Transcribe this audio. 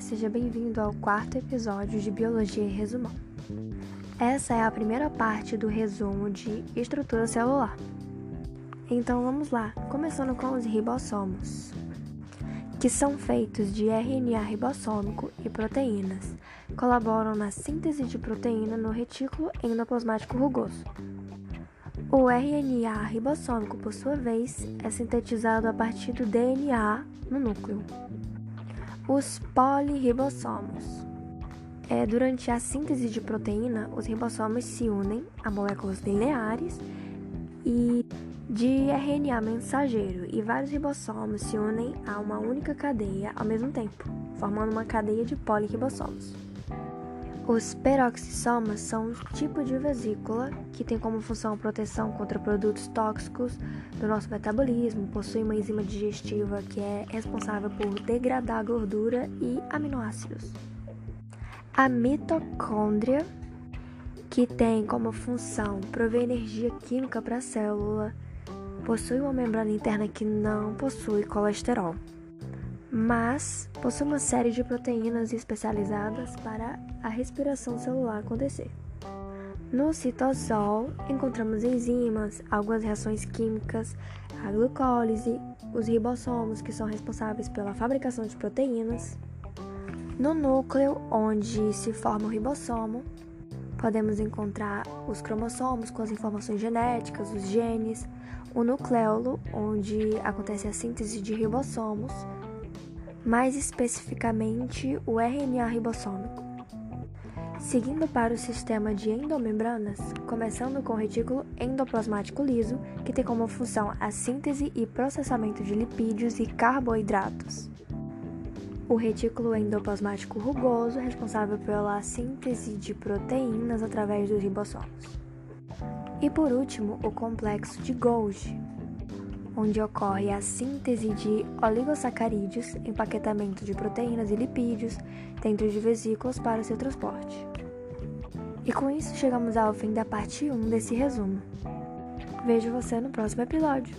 seja bem-vindo ao quarto episódio de Biologia e Resumão. Essa é a primeira parte do resumo de estrutura celular. Então vamos lá, começando com os ribossomos, que são feitos de RNA ribossômico e proteínas, colaboram na síntese de proteína no retículo endoplasmático rugoso. O RNA ribossômico, por sua vez, é sintetizado a partir do DNA no núcleo. Os poliribossomos. É, durante a síntese de proteína, os ribossomos se unem a moléculas lineares e de RNA mensageiro e vários ribossomos se unem a uma única cadeia ao mesmo tempo, formando uma cadeia de poliribossomos. Os peroxissomas são um tipo de vesícula que tem como função proteção contra produtos tóxicos do nosso metabolismo, possui uma enzima digestiva que é responsável por degradar gordura e aminoácidos. A mitocôndria, que tem como função prover energia química para a célula, possui uma membrana interna que não possui colesterol mas possui uma série de proteínas especializadas para a respiração celular acontecer. No citosol, encontramos enzimas, algumas reações químicas, a glucólise, os ribossomos, que são responsáveis pela fabricação de proteínas. No núcleo, onde se forma o ribossomo, podemos encontrar os cromossomos com as informações genéticas, os genes, o nucleolo, onde acontece a síntese de ribossomos, mais especificamente o RNA ribossômico. Seguindo para o sistema de endomembranas, começando com o retículo endoplasmático liso, que tem como função a síntese e processamento de lipídios e carboidratos. O retículo endoplasmático rugoso, responsável pela síntese de proteínas através dos ribossomos. E por último, o complexo de Golgi, onde ocorre a síntese de oligosacarídeos, empaquetamento de proteínas e lipídios dentro de vesículas para o seu transporte. E com isso chegamos ao fim da parte 1 desse resumo. Vejo você no próximo episódio.